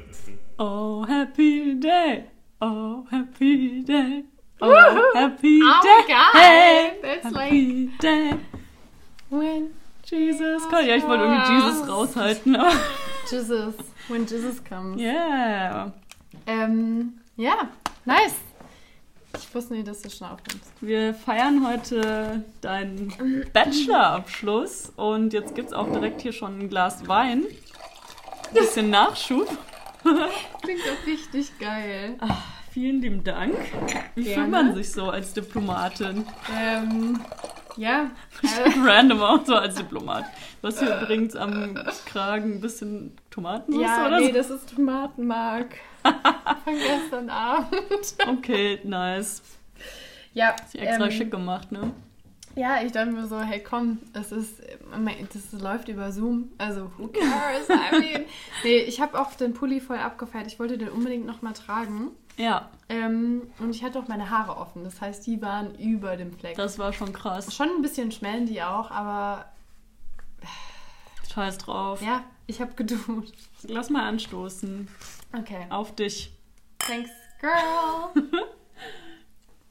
spritzen. Oh, happy day. Oh, happy day. Oh, Woohoo. happy Oh day. my God. Hey, That's happy day. When Jesus Gott. Ja, ich wollte irgendwie Jesus raushalten. aber- Jesus, when Jesus comes. Yeah. Ähm, ja, nice. Ich wusste nicht, dass du schon aufkommst. Wir feiern heute deinen Bachelorabschluss und jetzt gibt es auch direkt hier schon ein Glas Wein. Ein bisschen Nachschub. Klingt doch richtig geil. Ach, vielen lieben Dank. Wie Gerne. fühlt man sich so als Diplomatin? Ähm, ja. Äh, Random auch so als Diplomat. Hast hier übrigens am Kragen ein bisschen Tomatensauce ja, oder nee, so? das ist Tomatenmark. Von gestern Abend. Okay, nice. Ja, Ist extra ähm, schick gemacht, ne? Ja, ich dachte mir so, hey komm, es ist, das läuft über Zoom, also who cares? I mean, nee, ich habe auch den Pulli voll abgefeiert. Ich wollte den unbedingt nochmal tragen. Ja, Ähm, und ich hatte auch meine Haare offen, das heißt, die waren über dem Fleck. das war schon krass. Schon ein bisschen schmellen die auch, aber Scheiß drauf. ja, ich habe geduscht. Lass mal anstoßen. Okay. Auf dich. Thanks, girl.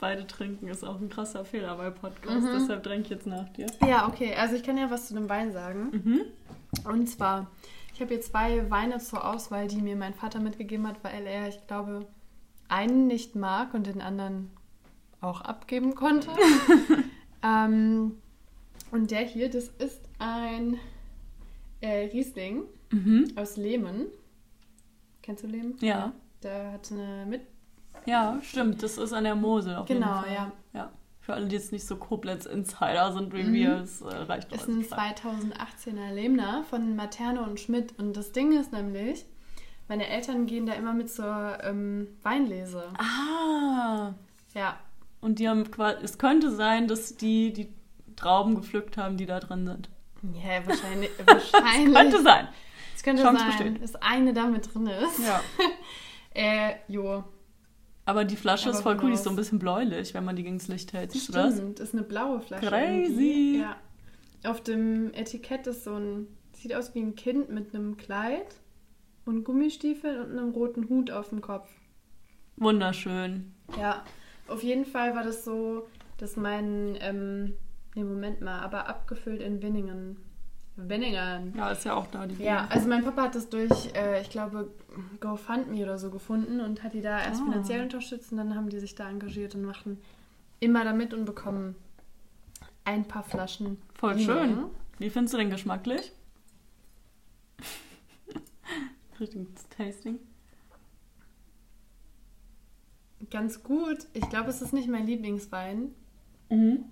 Beide trinken ist auch ein krasser Fehler bei Podcast, Mhm. deshalb trinke ich jetzt nach dir. ja, okay, also ich kann ja was zu dem Wein sagen. Mhm. Und zwar, ich habe hier zwei Weine zur Auswahl, die mir mein Vater mitgegeben hat, weil er, ich glaube, einen nicht mag und den anderen auch abgeben konnte. ähm, und der hier, das ist ein äh, Riesling Mhm. aus Lehman. Kennst du Lehman? Ja. Der hat eine mit. Ja, stimmt. Das ist an der Mosel. Auf Genau, jeden Fall. ja. ja. Für alle, die jetzt nicht so Koblenz-Insider sind wie Mhm. wir, es äh, reicht doch Ist ein Bescheid. 2018er Lehmner von Materne und Schmidt. Und das Ding ist nämlich, meine Eltern gehen da immer mit zur ähm, Weinlese. Ah. Ja, Und die haben quasi, es könnte sein, dass die die Trauben gepflückt haben, die da drin sind. Ja, wahrscheinlich. wahrscheinlich. Könnte sein. Es könnte Chance sein, besteht. dass eine da mit drin ist. Ja. Äh, jo. Aber die Flasche Aber ist voll cool, die ist so ein bisschen bläulich, wenn man die gegens Licht hält. Siehst du das? Stimmt, ist eine blaue Flasche. Crazy. irgendwie. Ja. Auf dem Etikett ist so ein, sieht aus wie ein Kind mit einem Kleid und Gummistiefeln und einem roten Hut auf dem Kopf. Wunderschön. Ja, auf jeden Fall war das so, dass mein, ähm, nee, Moment mal, aber abgefüllt in Winningen. Winningen. Ja, ist ja auch da die Ja, also mein Papa hat das durch, äh, ich glaube, GoFundMe oder so gefunden und hat die da erst Ah. finanziell unterstützt und dann haben die sich da engagiert und machen immer damit und bekommen ein paar Flaschen. Voll Riesling. schön. Wie findest du den geschmacklich? Richtiges Tasting. Ganz gut. Ich glaube, es ist nicht mein Lieblingswein. Mhm.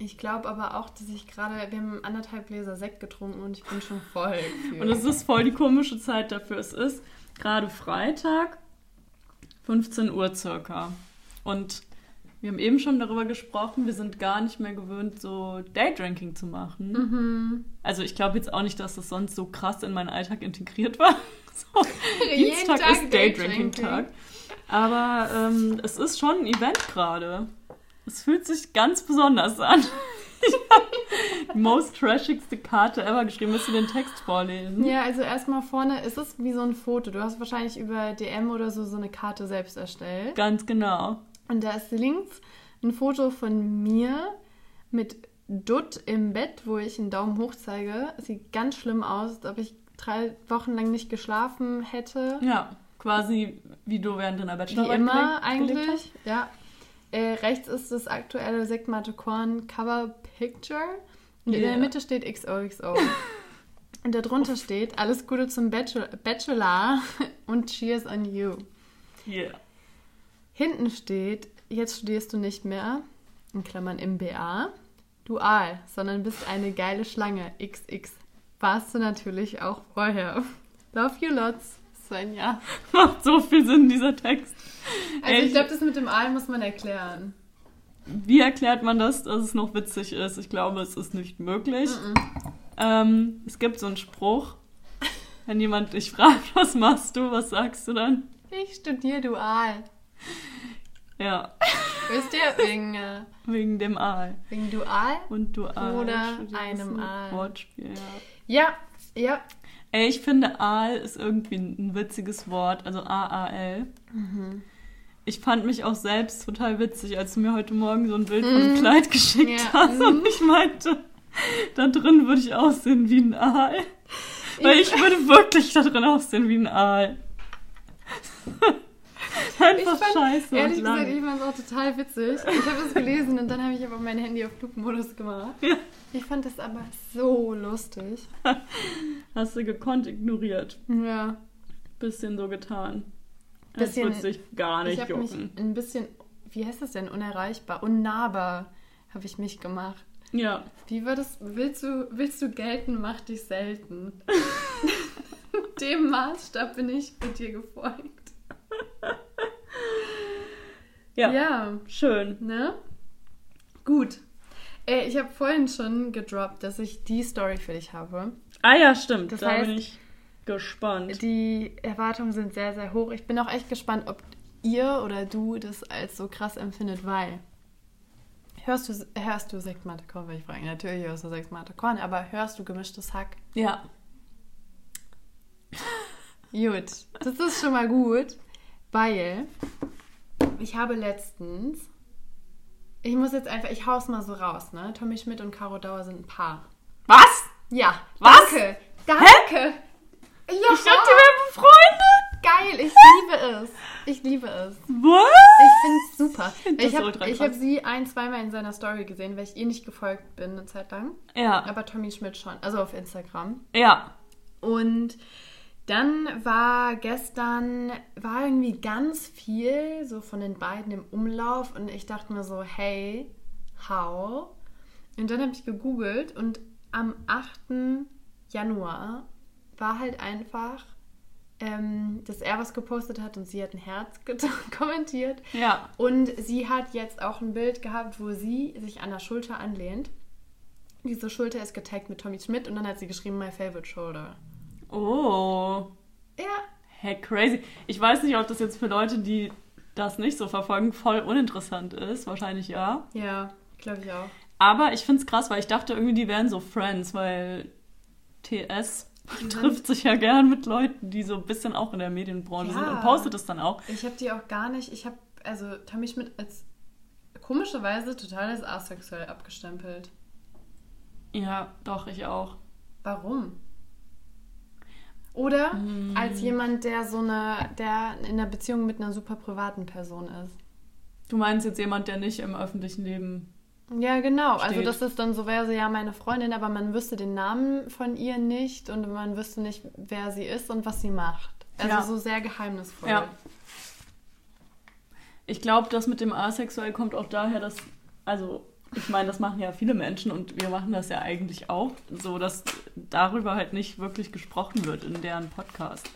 Ich glaube aber auch, dass ich gerade, wir haben anderthalb Gläser Sekt getrunken und ich bin schon voll. Und es ist voll die komische Zeit dafür. Es ist gerade Freitag, 15 Uhr circa. Und wir haben eben schon darüber gesprochen, wir sind gar nicht mehr gewöhnt, so Daydrinking zu machen. Mhm. Also ich glaube jetzt auch nicht, dass das sonst so krass in meinen Alltag integriert war. So, Jeden Dienstag Tag ist Daydrinking-Tag. Aber ähm, es ist schon ein Event gerade. Es fühlt sich ganz besonders an. Ich habe die most trashigste Karte ever geschrieben. Willst du den Text vorlesen? Ja, also erstmal vorne ist es wie so ein Foto. Du hast wahrscheinlich über DM oder so so eine Karte selbst erstellt. Ganz genau. Und da ist links ein Foto von mir mit Dutt im Bett, wo ich einen Daumen hoch zeige. Sieht ganz schlimm aus, als ob ich drei Wochen lang nicht geschlafen hätte. Ja, quasi wie du während deiner Wie Bachelorarbeit immer gelebt- gelebt eigentlich, ja. Äh, rechts ist das aktuelle Sektmate Korn Cover Picture. Und in Yeah. der Mitte steht XOXO. und darunter steht, alles Gute zum Bachelor, Bachelor und Cheers on you. Yeah. Hinten steht, jetzt studierst du nicht mehr, in Klammern MBA, dual, sondern bist eine geile Schlange, XX. Warst du natürlich auch vorher. Love you lots, Svenja. Macht so viel Sinn, dieser Text. Also Ey, ich glaube, das mit dem Aal muss man erklären. Wie erklärt man das, dass es noch witzig ist? Ich glaube, es ist nicht möglich. Ähm, es gibt so einen Spruch, wenn jemand dich fragt, was machst du, was sagst du dann? Ich studiere dual. Ja, Wisst ihr? Wegen, äh, wegen dem Aal. wegen dual? Und du Aal. Oder einem ein Aal. Wortspiel, ja. Ja, ja. Ey, ich finde Aal ist irgendwie ein witziges Wort, also A-A-L. Mhm. Ich fand mich auch selbst total witzig, als du mir heute Morgen so ein Bild von einem Kleid geschickt Mhm. Ja. hast und Mhm. ich meinte, da drin würde ich aussehen wie ein Aal. Weil ich würde wirklich da drin aussehen wie ein Aal. Einfach Ich fand- scheiße Ehrlich gesagt, ich fand es auch total witzig. Ich habe das gelesen und dann habe ich aber mein Handy auf Flugmodus gemacht. Ja. Ich fand das aber so lustig. Hast du gekonnt ignoriert. Ja. Bisschen so getan. Bisschen- Als würde sich gar Ich nicht mich jucken. ein bisschen, wie heißt das denn, unerreichbar, unnahbar habe ich mich gemacht. Ja. Wie war das? Willst du, willst du gelten, mach dich selten. Dem Maßstab bin ich mit dir gefolgt. ja. ja. Schön. Ne? Gut. Äh, ich habe vorhin schon gedroppt, dass ich die Story für dich habe. Ah ja, stimmt. Das da heißt- bin ich gespannt. Die Erwartungen sind sehr, sehr hoch. Ich bin auch echt gespannt, ob ihr oder du das als so krass empfindet, weil. Hörst du, hörst du Sekt Mate Korn, würde ich fragen. Natürlich hörst du Sekt Mate Korn, aber hörst du gemischtes Hack? Ja. Gut, das ist schon mal gut, weil ich habe letztens, ich muss jetzt einfach, ich hau's mal so raus, ne? Tommy Schmidt und Caro Dauer sind ein Paar. Was? Ja, Was? danke, danke. Ja, Ich dachte, wir wären Freunde. geil, ich liebe es. Ich liebe es. Was? Ich finde es super. Ich habe hab sie ein, zweimal in seiner Story gesehen, weil ich ihr nicht gefolgt bin eine Zeit lang. Ja. Aber Tommy Schmidt schon, also auf Instagram. Ja. Und dann war gestern, war irgendwie ganz viel so von den beiden im Umlauf und ich dachte mir so, hey, how? Und dann habe ich gegoogelt und am 8. Januar war halt einfach, ähm, dass er was gepostet hat und sie hat ein Herz kommentiert. Ja. Und sie hat jetzt auch ein Bild gehabt, wo sie sich an der Schulter anlehnt. Diese Schulter ist getaggt mit Tommy Schmidt und dann hat sie geschrieben, my favorite shoulder. Oh. Ja, Hey, crazy. Ich weiß nicht, ob das jetzt für Leute, die das nicht so verfolgen, voll uninteressant ist. Wahrscheinlich ja. ja, glaube ich auch. Aber ich finde es krass, weil ich dachte irgendwie, die wären so Friends, weil TS Mhm. trifft sich ja gern mit Leuten, die so ein bisschen auch in der Medienbranche sind Ja. und postet es dann auch. Ich habe die auch gar nicht, ich habe, also Tommy Schmidt als komischerweise total als asexuell abgestempelt. Ja, doch, ich auch. Warum? Oder Mm. als jemand, der so eine, der in einer Beziehung mit einer super privaten Person ist. Du meinst jetzt jemand, der nicht im öffentlichen Leben. Ja, genau. Also Steht. das ist dann so, wäre sie ja meine Freundin, aber man wüsste den Namen von ihr nicht und man wüsste nicht, wer sie ist und was sie macht. Also Ja. so sehr geheimnisvoll. Ja. Ich glaube, das mit dem Asexuell kommt auch daher, dass, also, ich meine, das machen ja viele Menschen und wir machen das ja eigentlich auch, so dass darüber halt nicht wirklich gesprochen wird in deren Podcast.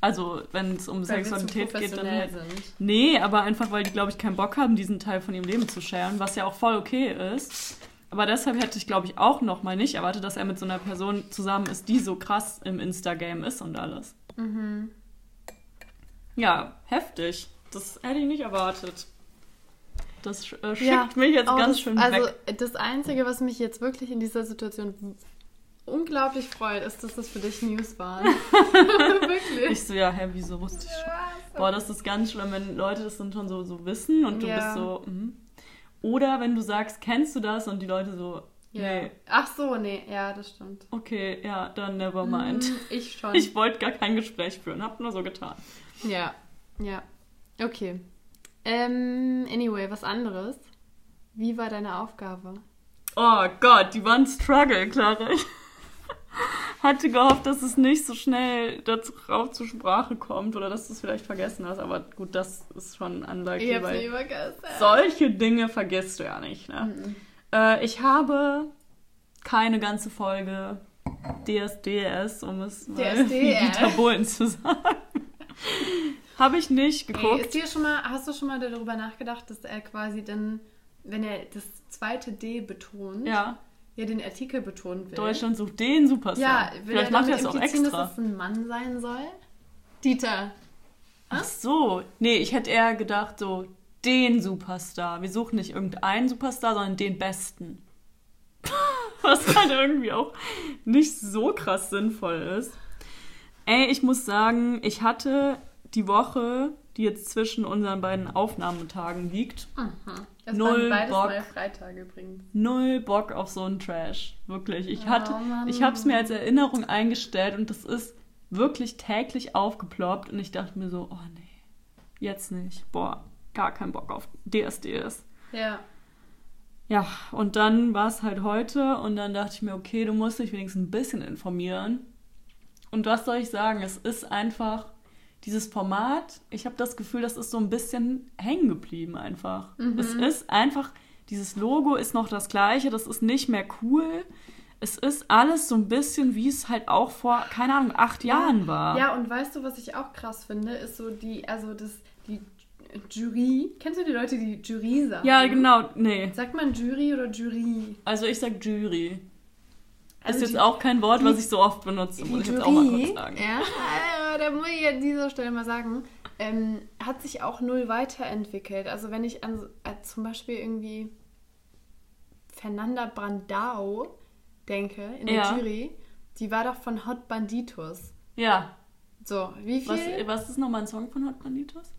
Also, wenn es um Weil Sexualität geht, dann halt. sind. Nee, aber einfach, weil die, glaube ich, keinen Bock haben, diesen Teil von ihrem Leben zu sharen, was ja auch voll okay ist. Aber deshalb hätte ich, glaube ich, auch nochmal nicht erwartet, dass er mit so einer Person zusammen ist, die so krass im Insta-Game ist und alles. Mhm. Ja, heftig. Das hätte ich nicht erwartet. Das äh, schickt Ja, mich jetzt Oh, ganz das, schön also weg. das Einzige, was mich jetzt wirklich in dieser Situation unglaublich freut, ist, dass das für dich News waren. wirklich. Ich so, ja, hä, wieso wusste ich schon? Boah, das ist ganz schlimm, wenn Leute das dann schon so, so wissen und du Ja. bist so, mhm. Oder wenn du sagst, kennst du das? Und die Leute so, Ja. nee, Ach so, nee, ja, das stimmt. okay, ja, dann never mind. Mm, Ich schon. Ich wollte gar kein Gespräch führen, hab nur so getan. Ja, ja. Okay. Ähm, anyway, was anderes. Wie war deine Aufgabe? Oh Gott, die war ein Struggle, Clara. Ich hatte gehofft, dass es nicht so schnell darauf zur Sprache kommt oder dass du es vielleicht vergessen hast. Aber gut, das ist schon unlikely, weil vergessen. solche Dinge vergisst du ja nicht. Ne? Mhm. Äh, ich habe keine ganze Folge DSDS, um es mal DSDS. wie Dieter Bohlen zu sagen. Habe ich nicht geguckt. ist dir schon mal, hast du schon mal darüber nachgedacht, dass er quasi dann, wenn er das zweite D betont, ja, ja den Artikel betonen will? Deutschland sucht den Superstar. Ja, will Vielleicht er macht er es auch extra. dass es ein Mann sein soll? Dieter. Ach so. Nee, ich hätte eher gedacht, so den Superstar. Wir suchen nicht irgendeinen Superstar, sondern den besten. Was halt irgendwie auch nicht so krass sinnvoll ist. Ey, ich muss sagen, ich hatte die Woche, die jetzt zwischen unseren beiden Aufnahmetagen liegt, Das Null waren Bock. neue Freitage übrigens. null Bock auf so einen Trash. Wirklich. Ich Oh, hatte, Mann. ich habe es mir als Erinnerung eingestellt und das ist wirklich täglich aufgeploppt und ich dachte mir so, oh nee, jetzt nicht. Boah, gar keinen Bock auf DSDS. Ja. Ja, und dann war es halt heute und dann dachte ich mir, okay, du musst dich wenigstens ein bisschen informieren. Und was soll ich sagen? Es ist einfach dieses Format, ich habe das Gefühl, das ist so ein bisschen hängen geblieben einfach. Es ist einfach, dieses Logo ist noch das gleiche, das ist nicht mehr cool. Es ist alles so ein bisschen, wie es halt auch vor, keine Ahnung, acht Jahren war. Ja, und weißt du, was ich auch krass finde, ist so die, also das, die Jury. Kennst du die Leute, die Jury sagen? Ja, genau, nee. Sagt man Jury oder Jury? Also ich sag Jury. Also ist jetzt auch kein Wort, die- was ich so oft benutze, muss ich jetzt auch mal kurz sagen. ja, äh, da muss ich an dieser Stelle mal sagen, ähm, hat sich auch null weiterentwickelt. Also wenn ich an äh, zum Beispiel irgendwie Fernanda Brandau denke in der Ja. Jury, die war doch von Hot Banditos. Ja. So, wie viel? Was, was ist nochmal ein Song von Hot Banditos?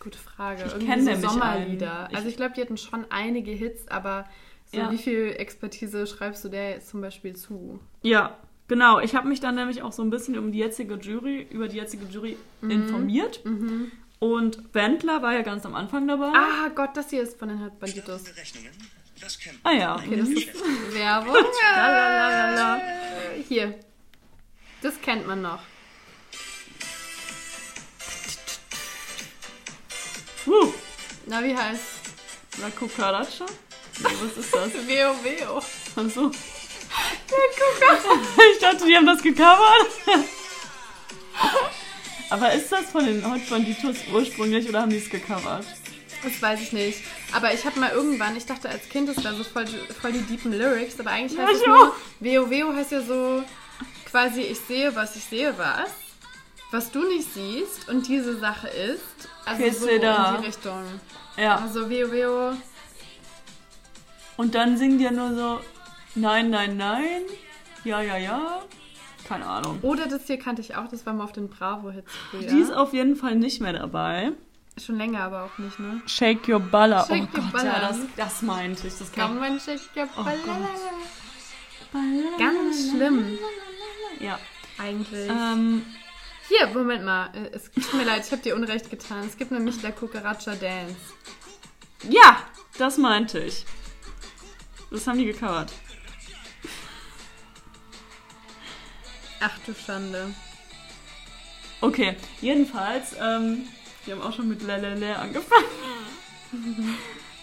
Gute Frage. Ich Irgendwie kenn so Sommerlieder. Ich- also ich glaube, die hatten schon einige Hits, aber so Ja. wie viel Expertise schreibst du der jetzt zum Beispiel zu? Ja, genau. Ich habe mich dann nämlich auch so ein bisschen um die jetzige Jury, über die jetzige Jury Mhm. informiert. Und Wendler war ja ganz am Anfang dabei. Ah Gott, das hier ist von den Hot Banditos. Berechnungen, das kennt Ah ja. Okay, das ist Werbung. Lalalala. Hier. Das kennt man noch. Wuh. Na, wie heißt? La Cucaracha? Nee, was ist das? Veo Veo. Achso. Ich dachte, die haben das gecovert. Aber ist das von den Hot Banditos ursprünglich oder haben die es gecovert? Das weiß ich nicht. Aber ich habe mal irgendwann, ich dachte als Kind, das wäre so voll, voll die deepen Lyrics, aber eigentlich heißt Ja, es nur. Veo Veo heißt ja so, quasi ich sehe was, ich sehe was, was du nicht siehst und diese Sache ist, also Kissel so in da. die Richtung. Ja. Also Veo Veo, Und dann singen die ja nur so Nein, nein, nein. Ja, ja, ja. Keine Ahnung. oder das hier kannte ich auch, das war mal auf den Bravo-Hits früher. Die ist auf jeden Fall nicht mehr dabei. Schon länger aber auch nicht, ne? Shake Your Baller. Shake oh your Gott, ja, Baller. das, das meinte ich. Das Kann man shake your Oh Ball- Gott. Ganz schlimm, Ja. eigentlich. Ähm, Hier, Moment mal. Äh, Es tut mir leid, ich habe dir Unrecht getan. Es gibt nämlich La Cucaracha Dance. ja, das meinte ich. Das haben die gecovert. Ach du Schande. Okay, jedenfalls, ähm, wir haben auch schon mit Lelele angefangen.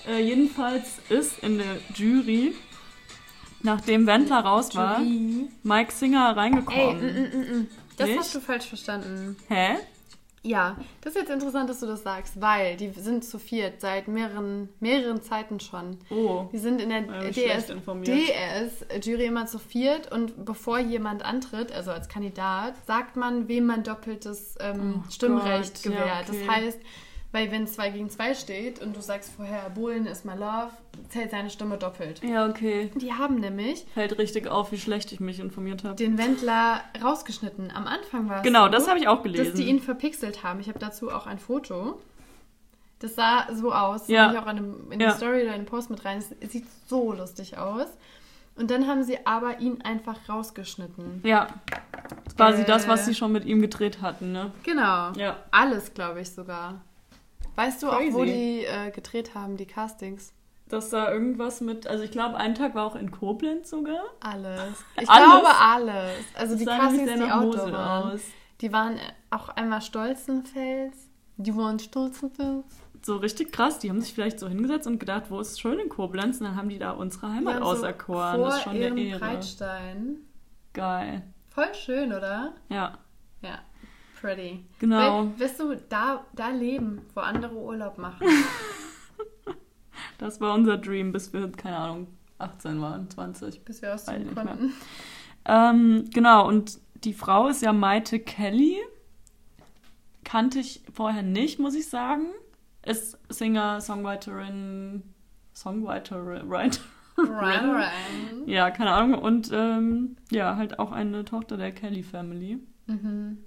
äh, jedenfalls ist in der Jury, nachdem Wendler raus war, Jury. Mike Singer Ey, reingekommen. mm, mm, mm, mm. das Nicht? hast du falsch verstanden. Hä? Ja, das ist jetzt interessant, dass du das sagst, weil die sind zu viert seit mehreren, mehreren Zeiten schon. Oh. Die sind in der Ja. DS-Jury immer zu viert und bevor jemand antritt, also als Kandidat, sagt man, wem man doppeltes ähm, Oh Stimmrecht Gott, ja, gewährt. okay. Das heißt, weil wenn 2 gegen 2 steht und du sagst vorher, Bohlen ist my love, zählt seine Stimme doppelt. Ja, okay. Die haben nämlich Fällt richtig auf, wie schlecht ich mich informiert habe. den Wendler rausgeschnitten. Am Anfang war es Genau, so, das habe ich auch dass gelesen. die ihn verpixelt haben. Ich habe dazu auch ein Foto. Das sah so aus. Ja. Ja. Ich auch in, einem, in Ja. die Story oder in den Post mit rein. Es sieht so lustig aus. Und dann haben sie aber ihn einfach rausgeschnitten. ja. Quasi Äh. das, was sie schon mit ihm gedreht hatten, ne? Genau. Ja. Alles, glaube ich sogar. Weißt du auch, wo Crazy. die äh, gedreht haben, die Castings? Dass da irgendwas mit, also ich glaube, ein Tag war auch in Koblenz sogar. Alles. Ich Alles? glaube alles. Also Das die Castings, die Outdoor waren. aus. Die waren auch einmal Stolzenfels. Die waren Stolzenfels. So richtig krass. Die haben sich vielleicht so hingesetzt und gedacht, wo ist es schön in Koblenz? Und dann haben die da unsere Heimat Ja, so auserkoren. vor das ist schon eine Ehre. Breitstein. Geil. Voll schön, oder? Ja, Ja, pretty. genau. Weil, wirst du da, da leben, wo andere Urlaub machen? Das war unser Dream, bis wir, keine Ahnung, 18 waren, 20. Bis wir ausziehen konnten. Ähm, genau, und die Frau ist ja Maite Kelly. Kannte ich vorher nicht, muss ich sagen. Ist Singer, Songwriterin, Songwriterin? Right, right. Ja, keine Ahnung. Und ähm, ja, halt auch eine Tochter der Kelly Family. Mhm.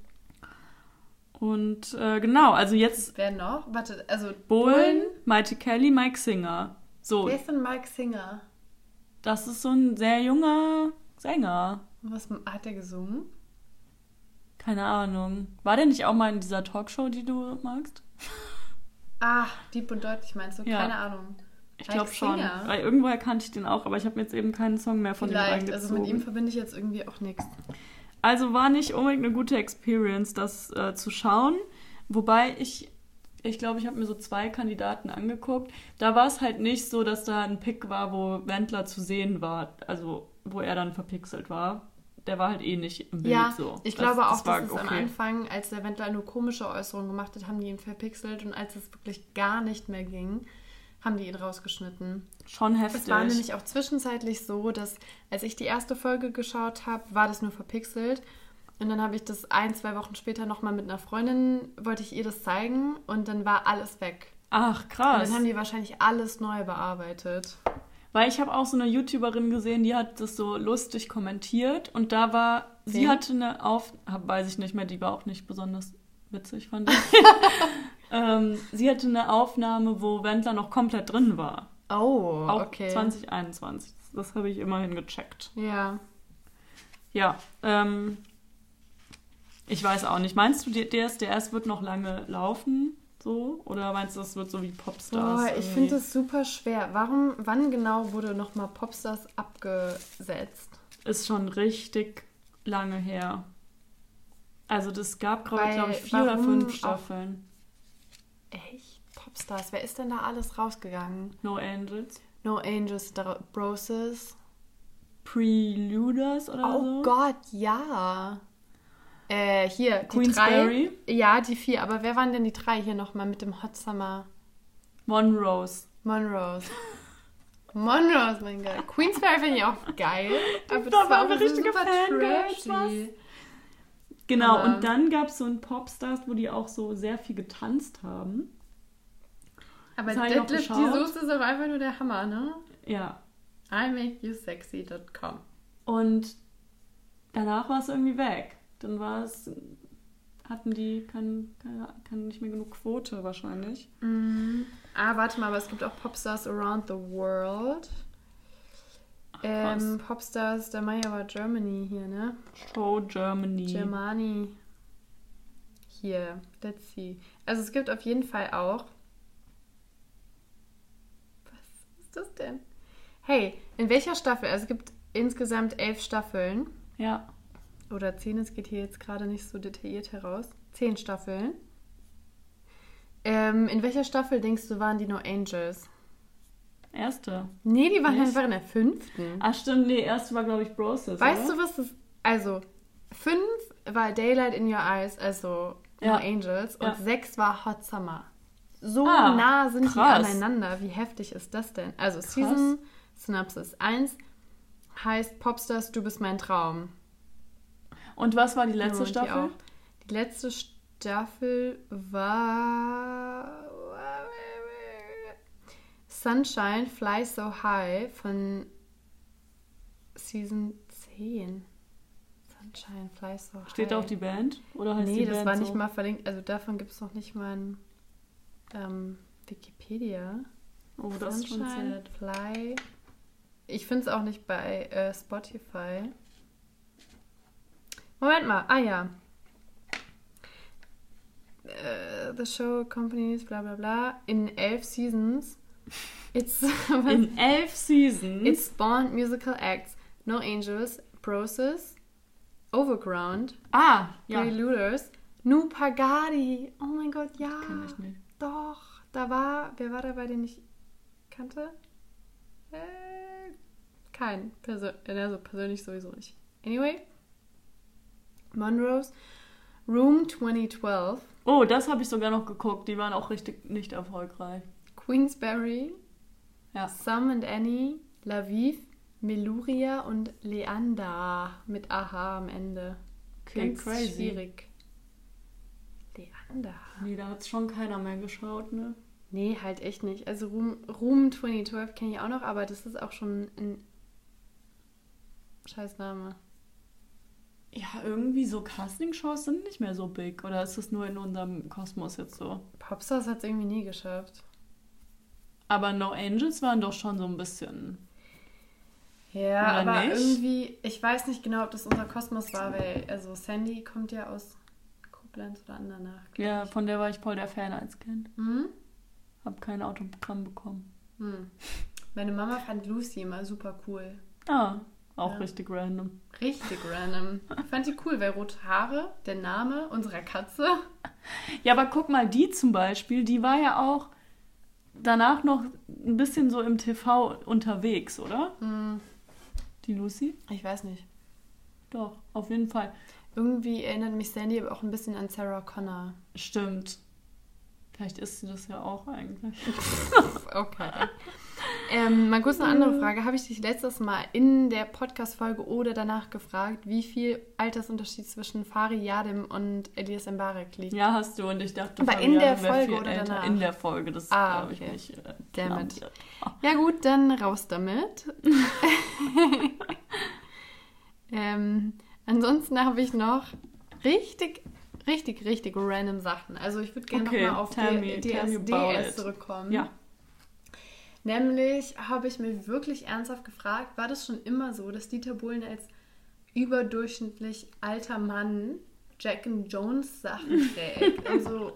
Und äh, genau, also jetzt Wer noch? Warte, also Bohlen, Mighty Kelly, Mike Singer. So, Wer ist denn Mike Singer? das ist so ein sehr junger Sänger. Was hat er gesungen? Keine Ahnung. War der nicht auch mal in dieser Talkshow, die du magst? Ah, Deep und deutlich meinst du? Ja. Keine Ahnung. Ich glaube schon. Weil irgendwoher kannte ich den auch, aber ich habe mir jetzt eben keinen Song mehr von ihm Vielleicht, reingezogen. also mit ihm verbinde ich jetzt irgendwie auch nichts. Also war nicht unbedingt eine gute Experience, das äh, zu schauen. Wobei ich, ich glaube, ich habe mir so zwei Kandidaten angeguckt. Da war es halt nicht so, dass da ein Pick war, wo Wendler zu sehen war. Also wo er dann verpixelt war. Der war halt eh nicht im Bild Ja, so. ich Das- glaube auch, das war dass es am okay. Anfang, als der Wendler nur komische Äußerungen gemacht hat, haben die ihn verpixelt und als es wirklich gar nicht mehr ging, haben die ihn rausgeschnitten. Schon heftig. Es war nämlich auch zwischenzeitlich so, dass als ich die erste Folge geschaut habe, war das nur verpixelt. Und dann habe ich das ein, zwei Wochen später nochmal mit einer Freundin, wollte ich ihr das zeigen und dann war alles weg. Ach, Und krass. dann haben die wahrscheinlich alles neu bearbeitet. Weil ich habe auch so eine YouTuberin gesehen, die hat das so lustig kommentiert und da war, sie Wen? hatte eine Auf, weiß ich nicht mehr, die war auch nicht besonders witzig, fand ich. ähm, sie hatte eine Aufnahme, wo Wendler noch komplett drin war. Oh, Auch okay. 2021. Das habe ich immerhin gecheckt. Ja. Ja, ähm, ich weiß auch nicht. Meinst du, DSDS wird noch lange laufen? So? Oder meinst du, es wird so wie Popstars? Boah, ich finde das super schwer. Warum, wann genau wurde nochmal Popstars abgesetzt? ist schon richtig lange her. Also das gab, glaube ich, vier oder fünf Staffeln. Echt? Popstars, wer ist denn da alles rausgegangen? No Angels. No Angels, Broses. Preluders oder so. Oh Gott, ja. Äh, hier, die Queensberry. drei. Ja, die vier. Aber wer waren denn die drei hier nochmal mit dem Hot Summer? Monrose. Monrose. Monrose, mein Gott. Queensberry finde ich auch geil. Aber Da das war auch so richtige trashy. Genau, Aber- und dann gab es so ein Popstars, wo die auch so sehr viel getanzt haben. Aber Deadlift, die. Soße ist auch einfach nur der Hammer, ne? Ja. imakeyousexy.com. Und danach war es irgendwie weg. Dann war es, hatten die kein, keine, kein, nicht mehr genug Quote wahrscheinlich. Mhm. Ah, warte mal, aber es gibt auch Popstars around the world. krass. Ähm, Popstars, der Maya war Germany hier, ne? Show Germany. Germany. Hier, let's see. Also es gibt auf jeden Fall auch. Was ist das denn? Hey, in welcher Staffel? Also es gibt insgesamt elf Staffeln. Ja. Oder zehn, es geht hier jetzt gerade nicht so detailliert heraus. Zehn Staffeln. Ähm, in welcher Staffel denkst du, waren die No Angels? Erste. Nee, die waren Nicht? einfach in der fünften. Ach stimmt, nee, erste war glaube ich Broses. Weißt oder? du, was das. Also, fünf war Daylight in Your Eyes, also Ja. No Angels. Und Ja. sechs war Hot Summer. So Ah, nah sind krass. die aneinander. Wie heftig ist das denn? Also, Season Synopsis 1 heißt Popstars, du bist mein Traum. Und was war die letzte die Staffel? auch. Die letzte Staffel war. Sunshine Fly So High von Season 10. Sunshine Fly So High. Steht da auch die Band? Oder heißt Nee, die das Band war so? nicht mal verlinkt. Also davon gibt es noch nicht mal ein ähm, Wikipedia. Oh, das ist schon Sunshine. Fly. Ich finde es auch nicht bei äh, Spotify. Moment mal. Ah ja. Äh, the show accompanies bla bla bla. In elf Seasons. It's, In elf Seasons. it spawned musical acts. No Angels, Process, Overground, ah, ja. Preluders, Nu Pagadi. Oh mein Gott, ja. Kenn ich nicht. Doch, da war, wer war dabei, den ich kannte? Äh, kein. Perso also persönlich sowieso nicht. Anyway. Monrose. Room 2012. Oh, das habe ich sogar noch geguckt. Die waren auch richtig nicht erfolgreich. Queensberry. Ja. Sam and Annie. Laviv. Meluria und Leander mit AH am Ende. Klingt crazy. schwierig. Leander. Nee, da hat schon keiner mehr geschaut, ne? Nee, halt echt nicht. Also Room, Room 2012 kenne ich auch noch, aber das ist auch schon ein Scheißname. Ja, irgendwie so Castingshows sind nicht mehr so big. Oder ist das nur in unserem Kosmos jetzt so? Popstars hat es irgendwie nie geschafft. Aber No Angels waren doch schon so ein bisschen. Ja, Oder aber nicht? irgendwie, ich weiß nicht genau, ob das unser Kosmos war, weil, also Sandy kommt ja aus Koblenz oder Andernach. Ja, ich. von der war ich voll der Fan als Kind. Hm? Hab kein Autogramm bekommen. Hm. Meine Mama fand Lucy immer super cool. Ah, auch Ja. richtig random. Richtig random. Ich fand die cool, weil rote Haare, der Name unserer Katze. Ja, aber guck mal, die zum Beispiel, die war ja auch danach noch ein bisschen so im TV unterwegs, oder? Hm, Die Lucy? ich weiß nicht. Doch, auf jeden Fall. Irgendwie erinnert mich Sandy aber auch ein bisschen an Sarah Connor. Stimmt. Vielleicht ist sie das ja auch eigentlich. Okay. ähm, mal kurz eine andere Frage. Habe ich dich letztes Mal in der Podcast-Folge oder danach gefragt, wie viel Altersunterschied zwischen Fari Yadim und Elias Mbarek liegt? Ja, hast du. Und ich dachte, Aber in der wäre Folge oder älter. danach? In der Folge, das Ah, glaube ich okay. nicht. Äh, Damn it. knapp. Ja gut, dann raus damit. ähm, ansonsten habe ich noch richtig, richtig, richtig random Sachen. Also ich würde gerne Okay, nochmal auf die DSDS zurückkommen. Ja. Nämlich habe ich mir wirklich ernsthaft gefragt, war das schon immer so, dass Dieter Bohlen als überdurchschnittlich alter Mann Jack and Jones Sachen trägt? also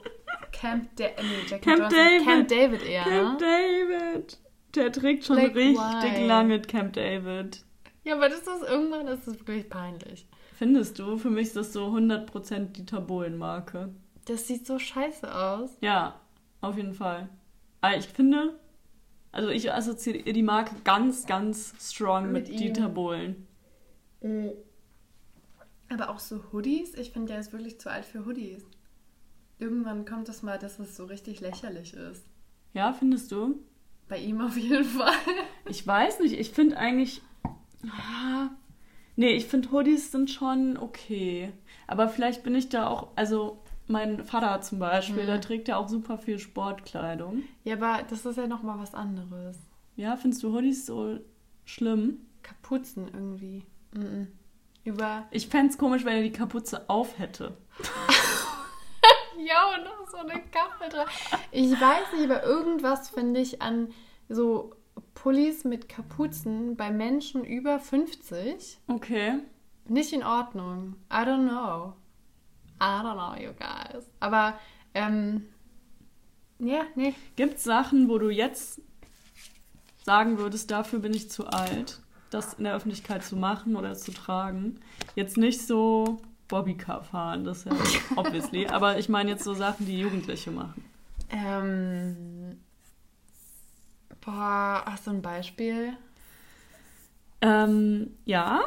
Camp, da nee, Jack Camp Jones, David. Camp David eher, Camp ne? David. Der trägt schon Like richtig why? lange Camp David. Ja, aber das ist irgendwann das ist wirklich peinlich. Findest du? Für mich ist das so 100% Dieter Bohlen-Marke. Das sieht so scheiße aus. Ja, auf jeden Fall. Aber ich finde, also ich assoziiere die Marke ganz, ganz strong mit, Mit. Dieter Bohlen. Aber auch so Hoodies, ich finde, der ist wirklich zu alt für Hoodies. Irgendwann kommt es mal, dass es so richtig lächerlich ist. Ja, findest du? Bei ihm auf jeden Fall. Ich weiß nicht, ich finde eigentlich. Ah, nee, ich finde Hoodies sind schon okay. Aber vielleicht bin ich da auch. Also, mein Vater zum Beispiel, Mhm. der trägt ja auch super viel Sportkleidung. Ja, aber das ist ja nochmal was anderes. Ja, findest du Hoodies so schlimm? Kapuzen irgendwie. Mhm. Über. Ich fände es komisch, wenn er die Kapuze auf hätte. Ja, und noch so eine Kappe dran. Ich weiß nicht, aber irgendwas finde ich an so Pullis mit Kapuzen bei Menschen über 50 Okay. nicht in Ordnung. I don't know. I don't know, you guys. Aber, ähm, ja, nee. Gibt es Sachen, wo du jetzt sagen würdest, dafür bin ich zu alt, das in der Öffentlichkeit zu machen oder zu tragen? Jetzt nicht so Bobbycar fahren, das ist ja obviously, aber ich meine jetzt so Sachen, die Jugendliche machen. Ähm, boah, hast du ein Beispiel? Ähm, ja,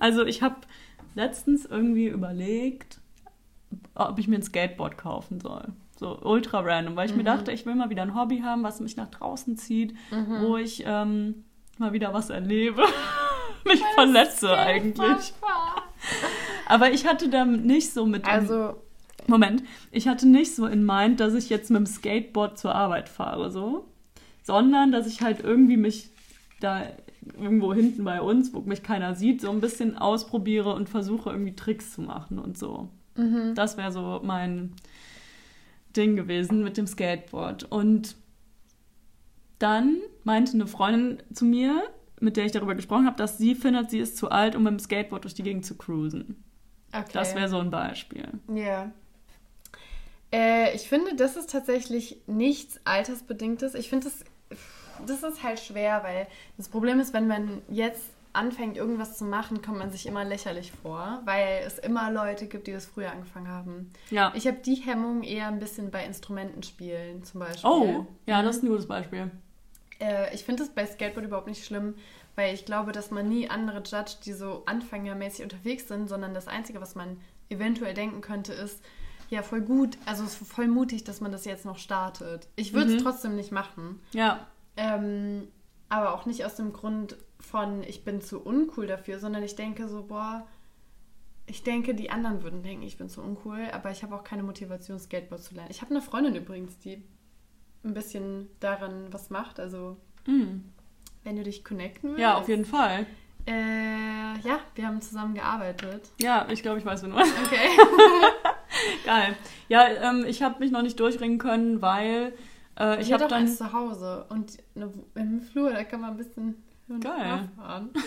also ich habe letztens irgendwie überlegt, ob ich mir ein Skateboard kaufen soll. So ultra random, weil ich mir Mhm. dachte, ich will mal wieder ein Hobby haben, was mich nach draußen zieht, wo ich ähm, mal wieder was erlebe. mich verletze eigentlich. Aber ich hatte da nicht so mit. Also, Moment, ich hatte nicht so in mind, dass ich jetzt mit dem Skateboard zur Arbeit fahre, so, sondern dass ich halt irgendwie mich da irgendwo hinten bei uns, wo mich keiner sieht, so ein bisschen ausprobiere und versuche irgendwie Tricks zu machen und so. mhm. Das wäre so mein Ding gewesen mit dem Skateboard. Und dann meinte eine Freundin zu mir, mit der ich darüber gesprochen habe, dass sie findet, sie ist zu alt, um mit dem Skateboard durch die Gegend zu cruisen. okay. Das wäre so ein Beispiel. Ja. Äh, ich finde, das ist tatsächlich nichts Altersbedingtes. Ich finde, das, das ist halt schwer, weil das Problem ist, wenn man jetzt anfängt, irgendwas zu machen, kommt man sich immer lächerlich vor, weil es immer Leute gibt, die das früher angefangen haben. Ja. Ich habe die Hemmung eher ein bisschen bei Instrumentenspielen zum Beispiel. Oh, ja, Mhm. das ist ein gutes Beispiel. Äh, ich finde das bei Skateboard überhaupt nicht schlimm, weil ich glaube, dass man nie andere judgt, die so anfängermäßig unterwegs sind, sondern das Einzige, was man eventuell denken könnte, ist, ja, voll gut, also es ist voll mutig, dass man das jetzt noch startet. Ich würde es Mhm. trotzdem nicht machen, Ja, ähm, aber auch nicht aus dem Grund von, ich bin zu uncool dafür, sondern ich denke so, boah, ich denke, die anderen würden denken, ich bin zu uncool, aber ich habe auch keine Motivation, Skateboard zu lernen. Ich habe eine Freundin übrigens, die ein bisschen daran was macht, also mm. wenn du dich connecten willst. ja, auf jeden Fall. Äh, ja, wir haben zusammen gearbeitet. Ja, ich glaube, ich weiß, wen du. Okay. Geil. Ja, ähm, ich habe mich noch nicht durchringen können, weil äh, ich ich habe dann. eins zu Hause und eine, im Flur, da kann man ein bisschen Geil. fahren.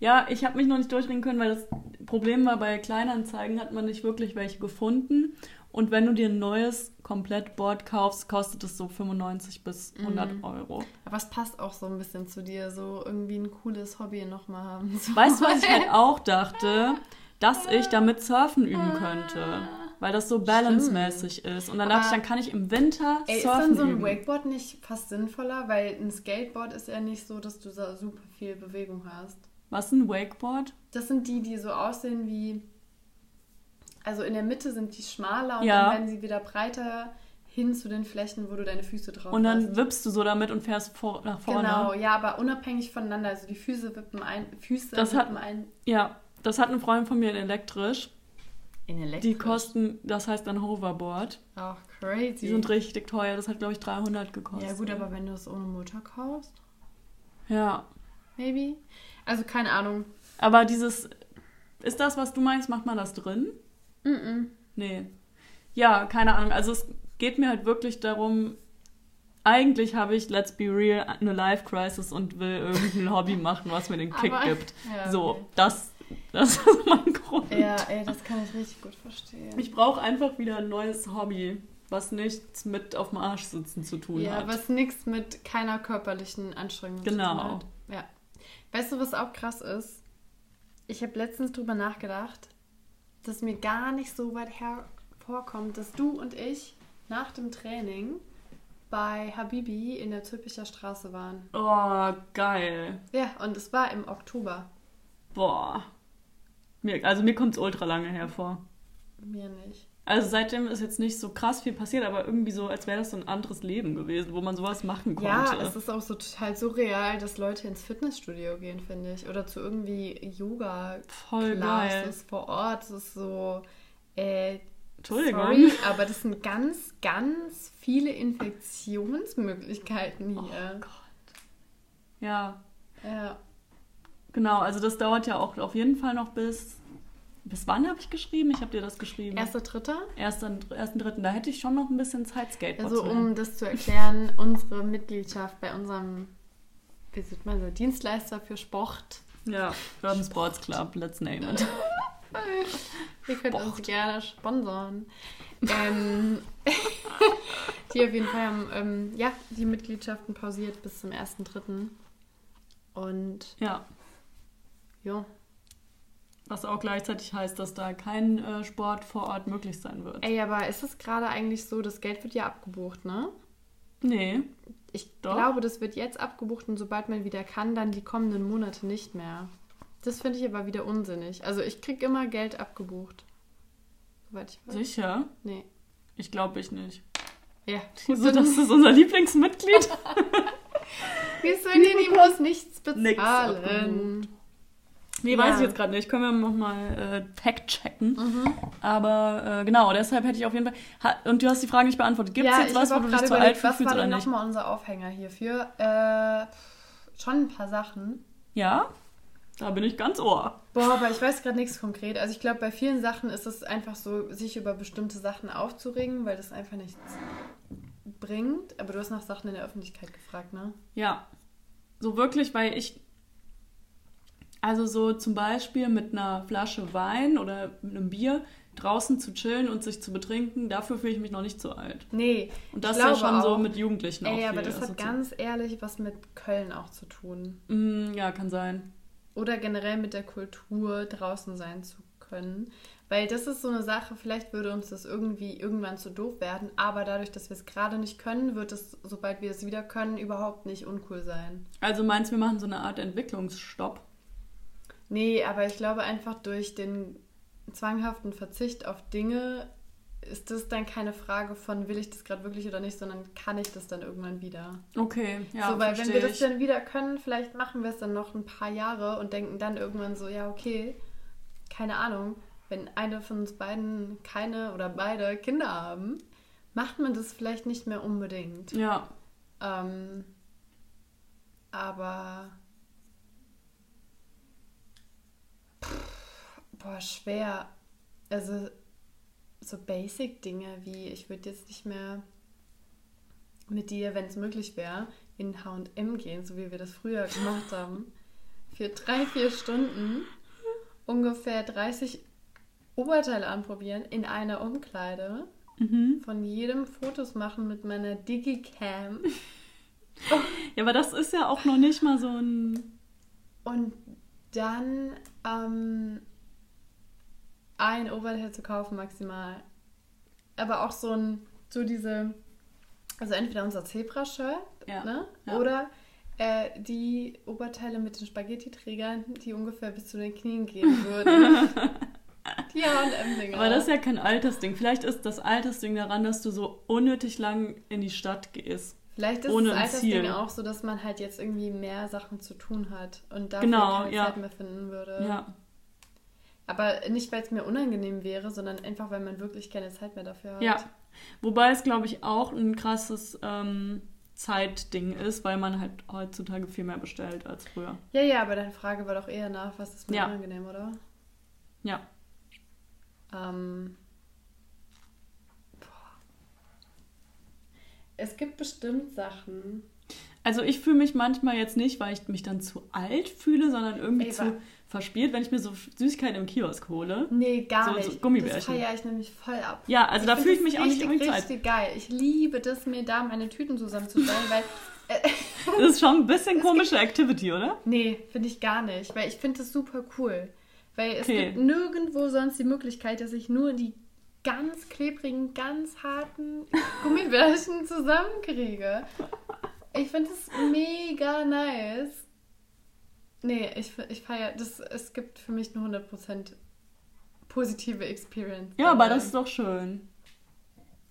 Ja, ich habe mich noch nicht durchringen können, weil das Problem war, bei Kleinanzeigen hat man nicht wirklich welche gefunden. Und wenn du dir ein neues Komplettboard kaufst, kostet es so 95 bis 100 Mhm. Euro. Aber es passt auch so ein bisschen zu dir, so irgendwie ein cooles Hobby nochmal haben. So. Weißt du, was ich halt auch dachte? Dass ich damit surfen üben könnte. Weil das so balancemäßig ist. Und dann dachte ich, dann kann ich im Winter Ey, ist surfen dann so ein üben. Wakeboard nicht fast sinnvoller? Weil ein Skateboard ist ja nicht so, dass du da super viel Bewegung hast. Was ein Wakeboard? Das sind die, die so aussehen wie. Also in der Mitte sind die schmaler und Ja. dann werden sie wieder breiter hin zu den Flächen, wo du deine Füße drauf Und dann hast. wippst du so damit und fährst vor, nach vorne. Genau, ja, aber unabhängig voneinander. Also die Füße wippen ein, Füße Das hat- wippen ein. Ja, das hat ein Freund von mir in elektrisch. In elektrisch. Die kosten, das heißt ein Hoverboard. Auch crazy. Die sind richtig teuer. Das hat, glaube ich, 300 gekostet. ja gut, aber wenn du es ohne Motor kaufst, Ja, maybe. Also keine Ahnung. aber dieses... Ist das, was du meinst, macht man das drin? Mm Nee. Ja, keine Ahnung. Also es geht mir halt wirklich darum... Eigentlich habe ich, let's be real, eine Life-Crisis und will irgendein Hobby machen, was mir den Kick Aber- gibt. Ja, So, okay. das, das ist mein Grund. Ja, ey, das kann ich richtig gut verstehen. Ich brauche einfach wieder ein neues Hobby, was nichts mit auf dem Arsch sitzen zu tun ja, hat. was nichts mit keiner körperlichen Anstrengung Genau. zu tun hat. Ja. Weißt du, was auch krass ist? Ich habe letztens drüber nachgedacht, dass mir gar nicht so weit hervorkommt, dass du und ich nach dem Training bei Habibi in der Zülpicher Straße waren. Oh, geil. Ja, und es war im Oktober. Boah. Mir, also mir kommt es ultra lange hervor. Mir nicht. Also seitdem ist jetzt nicht so krass viel passiert, aber irgendwie so, als wäre das so ein anderes Leben gewesen, wo man sowas machen konnte. Ja, es ist auch so total surreal, dass Leute ins Fitnessstudio gehen, finde ich. Oder zu irgendwie Yoga Voll geil. Vor Ort. Das ist so, äh, Entschuldigung. sorry, aber das sind ganz, ganz viele Infektionsmöglichkeiten Oh hier. Gott. Ja, ja. Genau. Also das dauert ja auch auf jeden Fall noch bis. Bis wann habe ich geschrieben? Ich habe dir das geschrieben. Erster, dritter. Ersten, ersten, dritten. Da hätte ich schon noch ein bisschen Zeit, Skateboard Also um das zu erklären, unsere Mitgliedschaft bei unserem, wie sieht man so, Dienstleister für Sport. Ja, Urban Sports Club, let's name it. Ihr könnt uns Sport. gerne sponsern. Ähm, die auf jeden Fall haben ähm, ja, die Mitgliedschaften pausiert bis zum 1.3. Und Ja, ja, was auch gleichzeitig heißt, dass da kein äh, Sport vor Ort möglich sein wird. ey, aber ist es gerade eigentlich so, das Geld wird ja abgebucht, ne? Nee, Ich Doch. glaube, das wird jetzt abgebucht und sobald man wieder kann, dann die kommenden Monate nicht mehr. Das finde ich aber wieder unsinnig. Also ich kriege immer Geld abgebucht. Soweit ich weiß. sicher? Nee. Ich glaube ich nicht. Ja. Wieso, das ist unser Lieblingsmitglied? Wir sollen dir die bloß nichts Nix Nee, Ja. weiß ich jetzt gerade nicht. Können wir nochmal äh, Fact checken. Mhm. Aber äh, genau, deshalb hätte ich auf jeden Fall. Ha, und du hast die Frage nicht beantwortet. Gibt es ja, jetzt was, wo du dich zu alt fühlst war oder denn nicht? nochmal unser Aufhänger hierfür? Äh, schon ein paar Sachen. Ja, da bin ich ganz ohr. Boah, aber ich weiß gerade nichts konkret. Also ich glaube, bei vielen Sachen ist es einfach so, sich über bestimmte Sachen aufzuregen, weil das einfach nichts bringt. Aber du hast nach Sachen in der Öffentlichkeit gefragt, ne? Ja, so wirklich, weil ich. Also so zum Beispiel mit einer Flasche Wein oder mit einem Bier draußen zu chillen und sich zu betrinken, dafür fühle ich mich noch nicht so alt. Nee. Und das ich ist ja schon so auch. mit Jugendlichen auch viel aber das hat ganz ehrlich was mit Köln auch zu tun. Mm, ja, kann sein. Oder generell mit der Kultur, draußen sein zu können. Weil das ist so eine Sache, vielleicht würde uns das irgendwie irgendwann zu doof werden, aber dadurch, dass wir es gerade nicht können, wird es, sobald wir es wieder können, überhaupt nicht uncool sein. Also meinst du, wir machen so eine Art Entwicklungsstopp? Nee, aber ich glaube einfach durch den zwanghaften Verzicht auf Dinge ist das dann keine Frage von, will ich das gerade wirklich oder nicht, sondern kann ich das dann irgendwann wieder. Okay, ja, so, weil wenn wir das dann wieder können, vielleicht machen wir es dann noch ein paar Jahre und denken dann irgendwann so, ja, okay, keine Ahnung, wenn eine von uns beiden keine oder beide Kinder haben, macht man das vielleicht nicht mehr unbedingt. Ja, Ähm, aber Boah, schwer. Also so Basic-Dinge wie, ich würde jetzt nicht mehr mit dir, wenn es möglich wäre, in H&M gehen, so wie wir das früher gemacht haben. Für drei, vier Stunden ungefähr 30 Oberteile anprobieren in einer Umkleide. Mhm. Von jedem Fotos machen mit meiner Digicam. Ja, aber das ist ja auch noch nicht mal so ein. Und dann ähm, ein Oberteil zu kaufen maximal. Aber auch so ein, so diese, also entweder unser Zebra-Shirt, Ja, ne? ja. Oder äh, die Oberteile mit den Spaghetti-Trägern, die ungefähr bis zu den Knien gehen würden. die H&M-Dinger. Aber das ist ja kein Altersding. Vielleicht ist das Altersding daran, dass du so unnötig lang in die Stadt gehst. Vielleicht ist ohne das Altersding auch so, dass man halt jetzt irgendwie mehr Sachen zu tun hat und dafür Genau, keine ja. Zeit mehr finden würde. Ja. Aber nicht, weil es mir unangenehm wäre, sondern einfach, weil man wirklich keine Zeit mehr dafür hat. Ja. Wobei es, glaube ich, auch ein krasses ähm, Zeitding ist, weil man halt heutzutage viel mehr bestellt als früher. Ja, ja, aber deine Frage war doch eher nach, was ist mir Ja. unangenehm, oder? Ja. Ähm, Es gibt bestimmt Sachen. Also ich fühle mich manchmal jetzt nicht, weil ich mich dann zu alt fühle, sondern irgendwie Ey, zu verspielt, wenn ich mir so Süßigkeiten im Kiosk hole. Nee, gar So- so nicht. das Gummibärchen. feiere ich nämlich voll ab. Ja, also da find fühle ich das mich auch nicht unbedingt zu alt. richtig geil. Ich liebe das, mir da meine Tüten zusammenzustellen, weil äh, Das ist schon ein bisschen komische Activity, oder? Nee, finde ich gar nicht, weil ich finde das super cool. Weil es Okay. gibt nirgendwo sonst die Möglichkeit, dass ich nur die ganz klebrigen, ganz harten Gummibärchen zusammenkriege. Ich finde es mega nice. Nee, ich, ich feiere, das, es gibt für mich eine 100% positive Experience. Ja, aber das ist doch schön.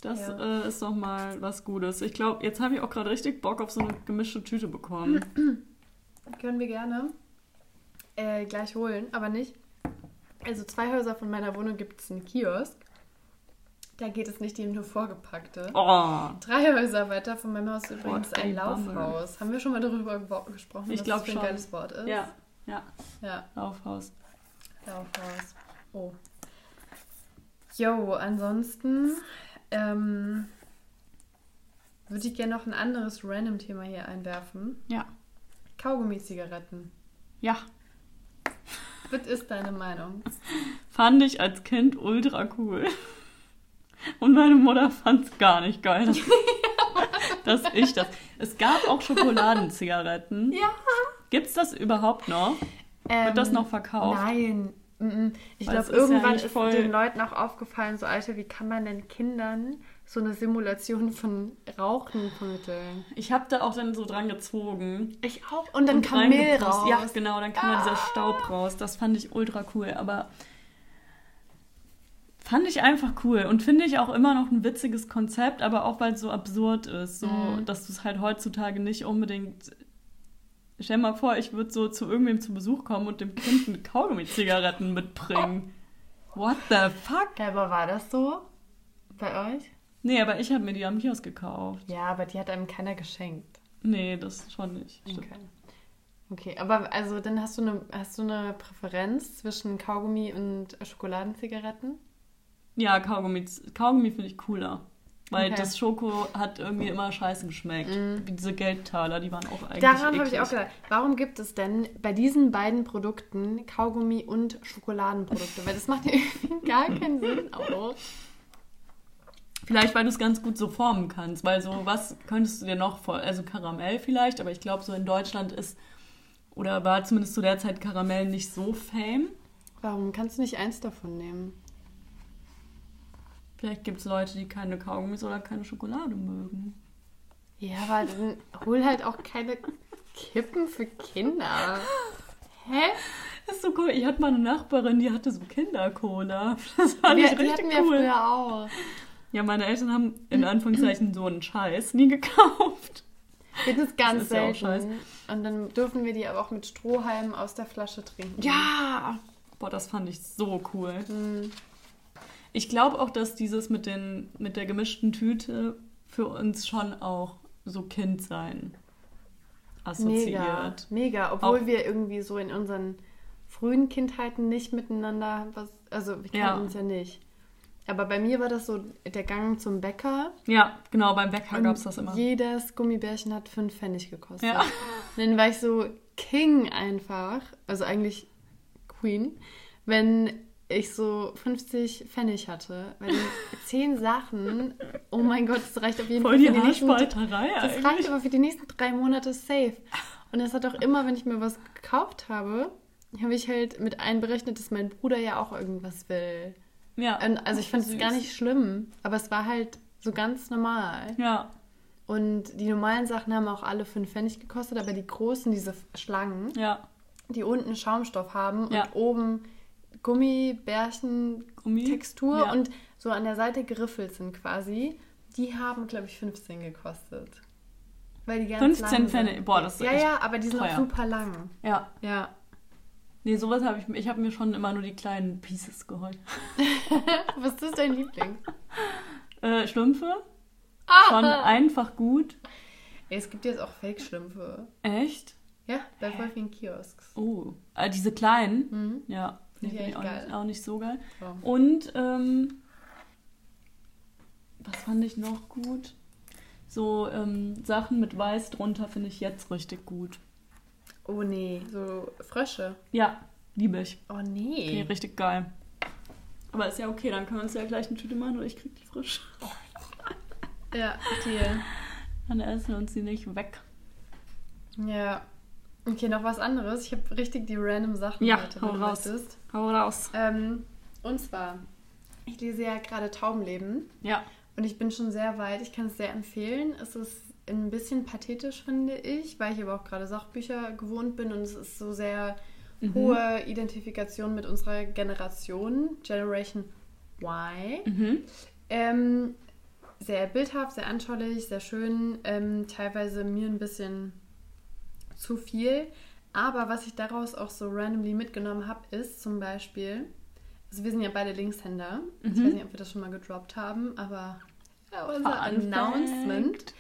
Das Ja. äh, ist doch mal was Gutes. Ich glaube, jetzt habe ich auch gerade richtig Bock auf so eine gemischte Tüte bekommen. Können wir gerne äh, gleich holen, aber nicht. Also zwei Häuser von meiner Wohnung gibt es einen Kiosk. Da geht es nicht die nur vorgepackte. Oh, Drei Häuser weiter von meinem Haus übrigens ein. Laufhaus. Haben wir schon mal darüber ge- gesprochen, Ich was glaub das für ein schon. geiles Wort ist? ja, ja, Ja, Laufhaus. Laufhaus. Oh. Jo, ansonsten ähm, würde ich gerne noch ein anderes Random-Thema hier einwerfen. Ja, Kaugummi-Zigaretten. ja. Was ist deine Meinung? Fand ich als Kind ultra cool. Und meine Mutter fand es gar nicht geil, dass, dass ich das. Es gab auch Schokoladenzigaretten. Ja. Gibt's das überhaupt noch? Wird das noch verkauft? Nein. Ich es glaube, ist ja irgendwann ist voll- den Leuten auch aufgefallen, so Alter, wie kann man denn Kindern so eine Simulation von Rauchen vermitteln? Ich habe da auch dann so dran gezogen. Ich auch. Und dann und kam Mehl raus. Ah. Ja, genau, dann kam da dieser Staub raus. Das fand ich ultra cool, aber fand ich einfach cool und finde ich auch immer noch ein witziges Konzept, aber auch weil es so absurd ist, so Mhm. dass du es halt heutzutage nicht unbedingt Stell dir mal vor, ich würde so zu irgendwem zu Besuch kommen und dem Kind eine Kaugummi-Zigaretten mitbringen. What the fuck? Ja, aber war das so bei euch? Nee, aber ich habe mir die am Kiosk gekauft. Ja, aber die hat einem keiner geschenkt. Nee, das schon nicht. Stimmt. Okay. Okay, aber also dann hast du eine, hast du eine Präferenz zwischen Kaugummi und Schokoladenzigaretten? Ja, Kaugummi, Kaugummi finde ich cooler. Weil Okay. das Schoko hat irgendwie immer scheiße geschmeckt. Wie diese Geldtaler, die waren auch eigentlich Daran habe ich auch gedacht, warum gibt es denn bei diesen beiden Produkten Kaugummi und Schokoladenprodukte? Weil das macht ja irgendwie gar keinen Sinn auch. Vielleicht, weil du es ganz gut so formen kannst. Weil so, was könntest du dir noch vor... Also Karamell vielleicht, aber ich glaube, so in Deutschland ist... Oder war zumindest zu der Zeit Karamell nicht so fame. Warum kannst du nicht eins davon nehmen? Vielleicht gibt es Leute, die keine Kaugummis oder keine Schokolade mögen. Ja, aber dann hol halt auch keine Kippen für Kinder. Hä? Das ist so cool. Ich hatte mal eine Nachbarin, die hatte so Kindercola. Das fand Wir, ich die richtig wir cool. früher auch. Ja, meine Eltern haben in Anführungszeichen so einen Scheiß nie gekauft. Das ist ganz ist ja auch selten. Und dann dürfen wir die aber auch mit Strohhalmen aus der Flasche trinken. Ja! Boah, das fand ich so cool. Hm. Ich glaube auch, dass dieses mit, den, mit der gemischten Tüte für uns schon auch so Kindsein Mega, assoziiert. mega. Obwohl Auch- wir irgendwie so in unseren frühen Kindheiten nicht miteinander was. Also wir kannten Ja. uns ja nicht. Aber bei mir war das so der Gang zum Bäcker. Ja, genau, beim Bäcker gab es das immer. Jedes Gummibärchen hat fünf Pfennig gekostet. Ja. Und dann war ich so King einfach, also eigentlich Queen, wenn ich so 50 Pfennig hatte. Weil die zehn Sachen, oh mein Gott, das reicht auf jeden Voll die für die Haarspalterei Das reicht aber für die nächsten drei Monate safe. Und das hat auch immer, wenn ich mir was gekauft habe, habe ich halt mit einberechnet, dass mein Bruder ja auch irgendwas will. Ja. Und also ich fand es gar nicht schlimm, aber es war halt so ganz normal. Ja. Und die normalen Sachen haben auch alle fünf Pfennig gekostet, aber die großen, diese Schlangen, Ja. die unten Schaumstoff haben Ja. und oben Gummibärchen Gummi. Textur Ja. und so an der Seite geriffelt sind quasi, die haben, glaube ich, 15 gekostet. Weil die ganz 15 lang Pfennig. sind. Boah, das ist Ja, ja, aber die sind auch teuer. super lang. Ja. Ja. Nee, sowas habe ich. Ich habe mir schon immer nur die kleinen Pieces geholt. Was ist dein Liebling? Äh, Schlümpfe. Ah! Schon einfach gut. Ey, es gibt jetzt auch Fake-Schlümpfe. Echt? Ja, bei voll vielen Kiosks. Oh. Äh, diese kleinen. Mhm. Ja. Die Finde ich finde auch nicht, auch nicht so geil. So. Und, ähm, was fand ich noch gut? So ähm, Sachen mit Weiß drunter finde ich jetzt richtig gut. Oh nee, so Frösche. Ja, liebe ich. Oh Finde nee. ich richtig geil. Aber ist ja okay, dann können wir uns ja gleich eine Tüte machen oder ich krieg die frisch. Ja, Deal. Dann essen wir uns die nicht weg. Ja. Okay, noch was anderes. Ich habe richtig die random Sachen Ja, heute, hau raus. möchtest. Hau raus. Ähm, und zwar, ich lese ja gerade Taubenleben Ja. und ich bin schon sehr weit. Ich kann es sehr empfehlen. Es ist ein bisschen pathetisch, finde ich, weil ich aber auch gerade Sachbücher gewohnt bin und es ist so sehr Mhm. hohe Identifikation mit unserer Generation, Generation Y. Mhm. Ähm, sehr bildhaft, sehr anschaulich, sehr schön, ähm, teilweise mir ein bisschen zu viel. Aber was ich daraus auch so randomly mitgenommen habe, ist zum Beispiel, also wir sind ja beide Linkshänder. Ich Mhm. weiß nicht, ob wir das schon mal gedroppt haben, aber ja, unser Fun Announcement.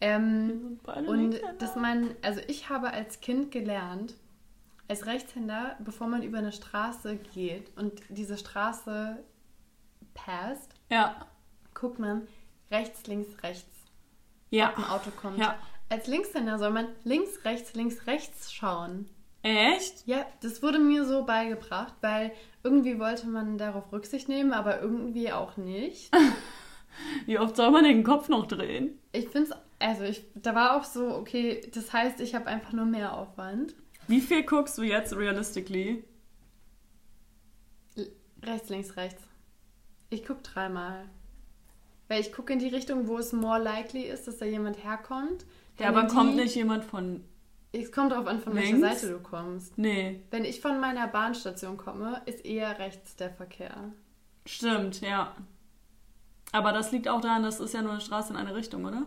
Ähm, und dass man, also ich habe als Kind gelernt, als Rechtshänder, bevor man über eine Straße geht und diese Straße passt, Ja. guckt man rechts, links, rechts, Ja. ob ein Auto kommt. Ja. Als Linkshänder soll man links, rechts, links, rechts schauen. Echt? Ja, das wurde mir so beigebracht, weil irgendwie wollte man darauf Rücksicht nehmen, aber irgendwie auch nicht. Wie oft soll man den Kopf noch drehen? Ich finde es, also ich, da war auch so, okay, das heißt, ich habe einfach nur mehr Aufwand. Wie viel guckst du jetzt realistically? L- Rechts, links, rechts. Ich gucke dreimal. Weil ich gucke in die Richtung, wo es more likely ist, dass da jemand herkommt. Ja, aber kommt nicht jemand von. Es kommt darauf an, von welcher Links? Seite du kommst. Nee. Wenn ich von meiner Bahnstation komme, ist eher rechts der Verkehr. Stimmt, ja. Aber das liegt auch daran, das ist ja nur eine Straße in eine Richtung, oder?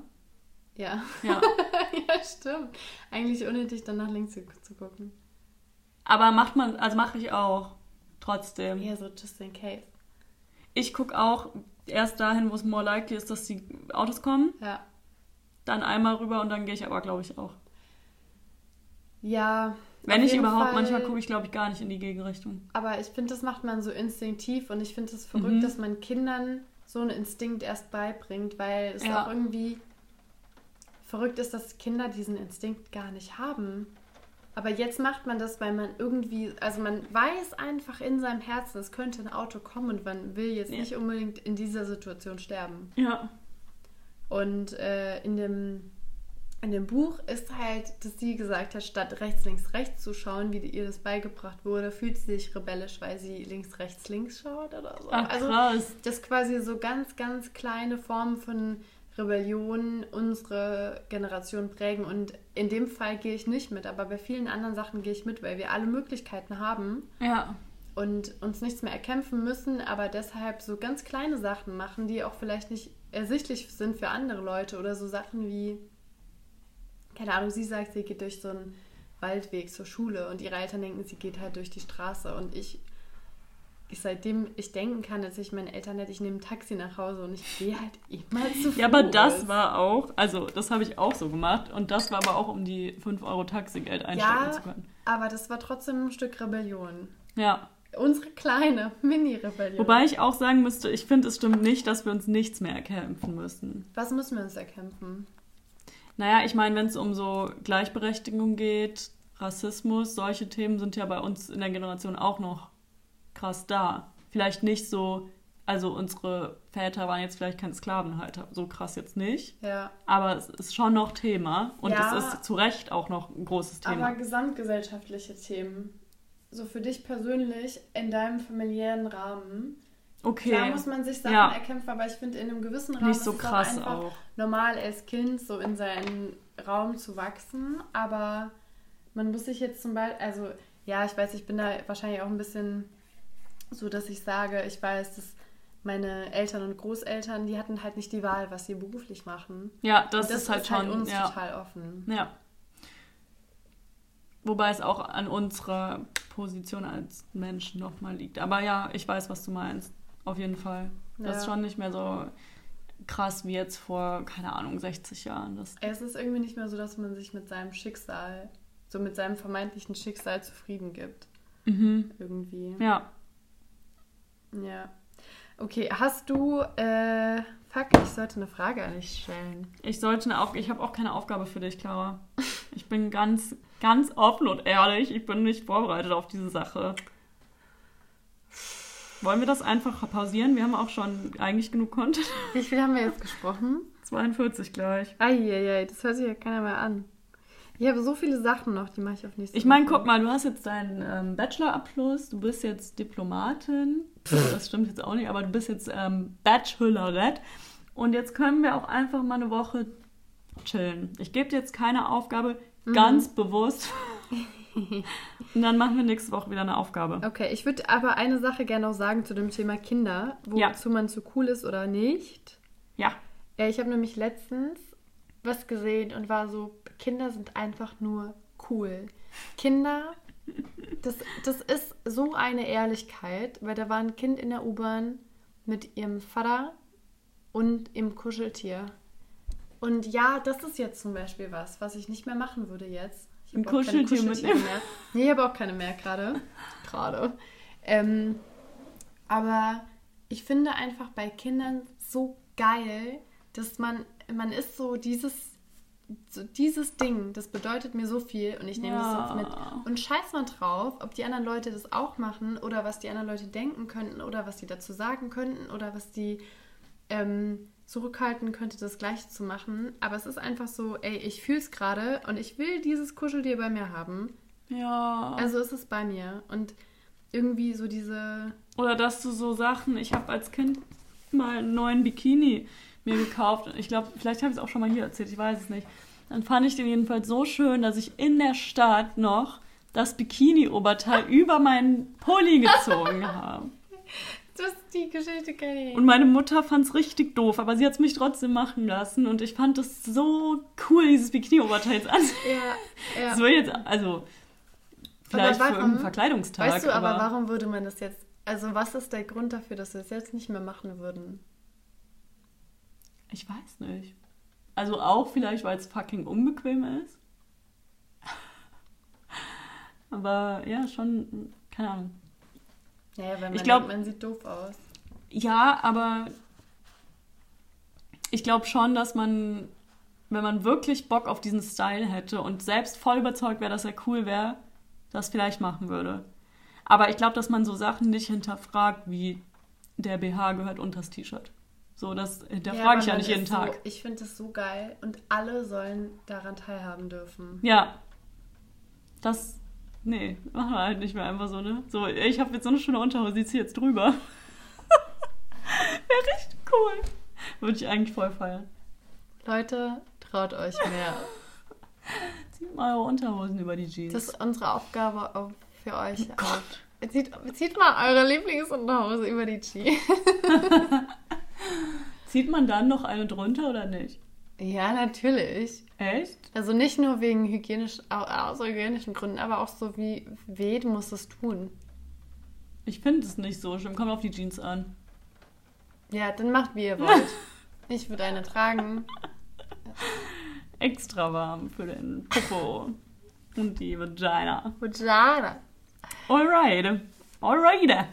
Ja. Ja. ja, stimmt. Eigentlich unnötig, dann nach links zu, zu gucken. Aber macht man, also mache ich auch. Trotzdem. Eher so just in case. Ich gucke auch erst dahin, wo es more likely ist, dass die Autos kommen. Ja. Dann einmal rüber und dann gehe ich aber, glaube ich, auch. Ja. Wenn ich überhaupt, Fall- manchmal gucke ich, glaube ich, gar nicht in die Gegenrichtung. Aber ich finde, das macht man so instinktiv und ich finde es verrückt, Mhm. dass man Kindern so einen Instinkt erst beibringt, weil es Ja. auch irgendwie verrückt ist, dass Kinder diesen Instinkt gar nicht haben. Aber jetzt macht man das, weil man irgendwie, also man weiß einfach in seinem Herzen, es könnte ein Auto kommen und man will jetzt Ja. nicht unbedingt in dieser Situation sterben. Ja. Und äh, in, dem, in dem Buch ist halt, dass sie gesagt hat, statt rechts, links, rechts zu schauen, wie ihr das beigebracht wurde, fühlt sie sich rebellisch, weil sie links, rechts, links schaut oder so. Ach, also krass. das quasi so ganz, ganz kleine Formen von Rebellion unsere Generation prägen. Und in dem Fall gehe ich nicht mit, aber bei vielen anderen Sachen gehe ich mit, weil wir alle Möglichkeiten haben Ja. und uns nichts mehr erkämpfen müssen, aber deshalb so ganz kleine Sachen machen, die auch vielleicht nicht ersichtlich sind für andere Leute oder so Sachen wie, keine Ahnung, sie sagt, sie geht durch so einen Waldweg zur Schule und ihre Eltern denken, sie geht halt durch die Straße und ich ich, seitdem ich denken kann, dass ich meine Eltern hätte, ich nehme ein Taxi nach Hause und ich gehe halt immer zu Fuß. Ja, aber das war auch, also das habe ich auch so gemacht und das war aber auch, um die 5 Euro Taxigeld einstecken Ja, zu können. aber das war trotzdem ein Stück Rebellion. Ja, Unsere kleine Mini-Rebellion. wobei ich auch sagen müsste, ich finde, es stimmt nicht, dass wir uns nichts mehr erkämpfen müssen. Was müssen wir uns erkämpfen? Naja, ich meine, wenn es um so Gleichberechtigung geht, Rassismus, solche Themen sind ja bei uns in der Generation auch noch krass da. Vielleicht nicht so, also unsere Väter waren jetzt vielleicht kein Sklavenhalter, so krass jetzt nicht. Ja. Aber es ist schon noch Thema und Ja. es ist zu Recht auch noch ein großes Thema. Aber gesamtgesellschaftliche Themen. So für dich persönlich in deinem familiären Rahmen. okay. Klar muss man sich Sachen Ja. erkämpfen, aber ich finde, in einem gewissen Rahmen nicht so ist krass es auch einfach auch. normal als Kind so in seinen Raum zu wachsen. Aber man muss sich jetzt zum Beispiel, also ja, ich weiß, ich bin da wahrscheinlich auch ein bisschen so, dass ich sage, ich weiß, dass meine Eltern und Großeltern, die hatten halt nicht die Wahl, was sie beruflich machen. Ja, das, Und ist halt schon. uns ja. total offen. ja. Wobei es auch an unserer Position als Menschen nochmal liegt. Aber ja, ich weiß, was du meinst. Auf jeden Fall. Das Ja. ist schon nicht mehr so krass wie jetzt vor, keine Ahnung, 60 Jahren. Das, Es ist irgendwie nicht mehr so, dass man sich mit seinem Schicksal, so mit seinem vermeintlichen Schicksal zufrieden gibt. mhm. Irgendwie. Ja. Ja. Okay, hast du, äh, fuck, ich sollte eine Frage an dich stellen. Ich sollte eine Auf ich habe auch keine Aufgabe für dich, Clara. Ich bin ganz, ganz offen und ehrlich. Ich bin nicht vorbereitet auf diese Sache. Wollen wir das einfach pausieren? Wir haben auch schon eigentlich genug Content. Wie viel haben wir jetzt gesprochen? 42 gleich. Eieiei, das hört sich ja keiner mehr an. Ich habe so viele Sachen noch, die mache ich auf nächste Ich meine, guck mal, du hast jetzt deinen ähm, Bachelorabschluss, du bist jetzt Diplomatin. Das stimmt jetzt auch nicht, aber du bist jetzt ähm, Bachelorette. Und jetzt können wir auch einfach mal eine Woche chillen. Ich gebe dir jetzt keine Aufgabe, Mhm. ganz bewusst. Und dann machen wir nächste Woche wieder eine Aufgabe. Okay, ich würde aber eine Sache gerne noch sagen zu dem Thema Kinder, Ja. wozu man zu cool ist oder nicht. Ja. Ja, ich habe nämlich letztens was gesehen und war so, Kinder sind einfach nur cool. Kinder, das, das ist so eine Ehrlichkeit, weil da war ein Kind in der U-Bahn mit ihrem Vater und ihrem Kuscheltier. Und ja, das ist jetzt zum Beispiel was, was ich nicht mehr machen würde jetzt. Ich Ein hab auch keine Kuscheltier Kuscheltiere mitnehmen. mehr. Nee, ich habe auch keine mehr gerade. Gerade. Ähm, aber ich finde einfach bei Kindern so geil, dass man, man ist so dieses, so dieses Ding, das bedeutet mir so viel und ich nehme das jetzt mit. Ja. Und scheiß mal drauf, ob die anderen Leute das auch machen oder was die anderen Leute denken könnten oder was die dazu sagen könnten oder was die ähm, zurückhalten könnte, das gleiche zu machen. Aber es ist einfach so, ey, ich fühle es gerade und ich will dieses Kuscheltier bei mir haben. Ja. Also ist es bei mir. Und irgendwie so diese. Oder dass du so Sachen, ich habe als Kind mal einen neuen Bikini mir gekauft. Ich glaube, vielleicht habe ich es auch schon mal hier erzählt, ich weiß es nicht. Dann fand ich den jedenfalls so schön, dass ich in der Stadt noch das Bikini-Oberteil über meinen Pulli gezogen habe. Das die Geschichte kenne ich. Und meine Mutter fand es richtig doof, aber sie hat es mich trotzdem machen lassen und ich fand es so cool, dieses Bikini-Oberteil jetzt an. Ja, ja. Das will jetzt, also vielleicht warum- für irgendeinen Verkleidungstag. weißt du aber, warum würde man das jetzt. Also, was ist der Grund dafür, dass wir es jetzt nicht mehr machen würden? Ich weiß nicht. Also auch vielleicht, weil es fucking unbequem ist. Aber ja, schon, keine Ahnung. Naja, weil man, Ich glaub- man sieht doof aus. Ja, aber ich glaube schon, dass man, wenn man wirklich Bock auf diesen Style hätte und selbst voll überzeugt wäre, dass er cool wäre, das vielleicht machen würde. Aber ich glaube, dass man so Sachen nicht hinterfragt, wie der BH gehört unter das T-Shirt. So, das hinterfrage aber ich ja nicht jeden Tag. So, ich finde das so geil und alle sollen daran teilhaben dürfen. Ja. Das. Nee, machen wir halt nicht mehr einfach so, ne? So, ich habe jetzt so eine schöne Unterhose, die ziehe jetzt drüber. Wäre richtig cool. Würde ich eigentlich voll feiern. Leute, traut euch mehr. Zieht mal eure Unterhosen über die Jeans. Das ist unsere Aufgabe auch für euch. Oh Gott. auch. Zieht, zieht mal eure Lieblingsunterhose über die G. Zieht man dann noch eine drunter oder nicht? Ja, natürlich. Echt? Also nicht nur wegen hygienisch, au- aus hygienischen Gründen, aber auch so wie weh, du musst es tun. Ich finde es nicht so schlimm. Kommt auf die Jeans an. Ja, dann macht, wie ihr wollt. Ich würde eine tragen. Extra warm für den Popo und die Vagina. Vagina. Alright. Alright.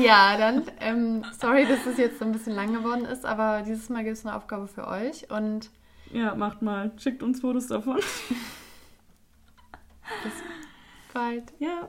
Ja, dann, ähm, sorry, dass es jetzt so ein bisschen lang geworden ist, aber dieses Mal gibt es eine Aufgabe für euch und Ja, macht mal. Schickt uns Fotos davon. bis bald. Ja.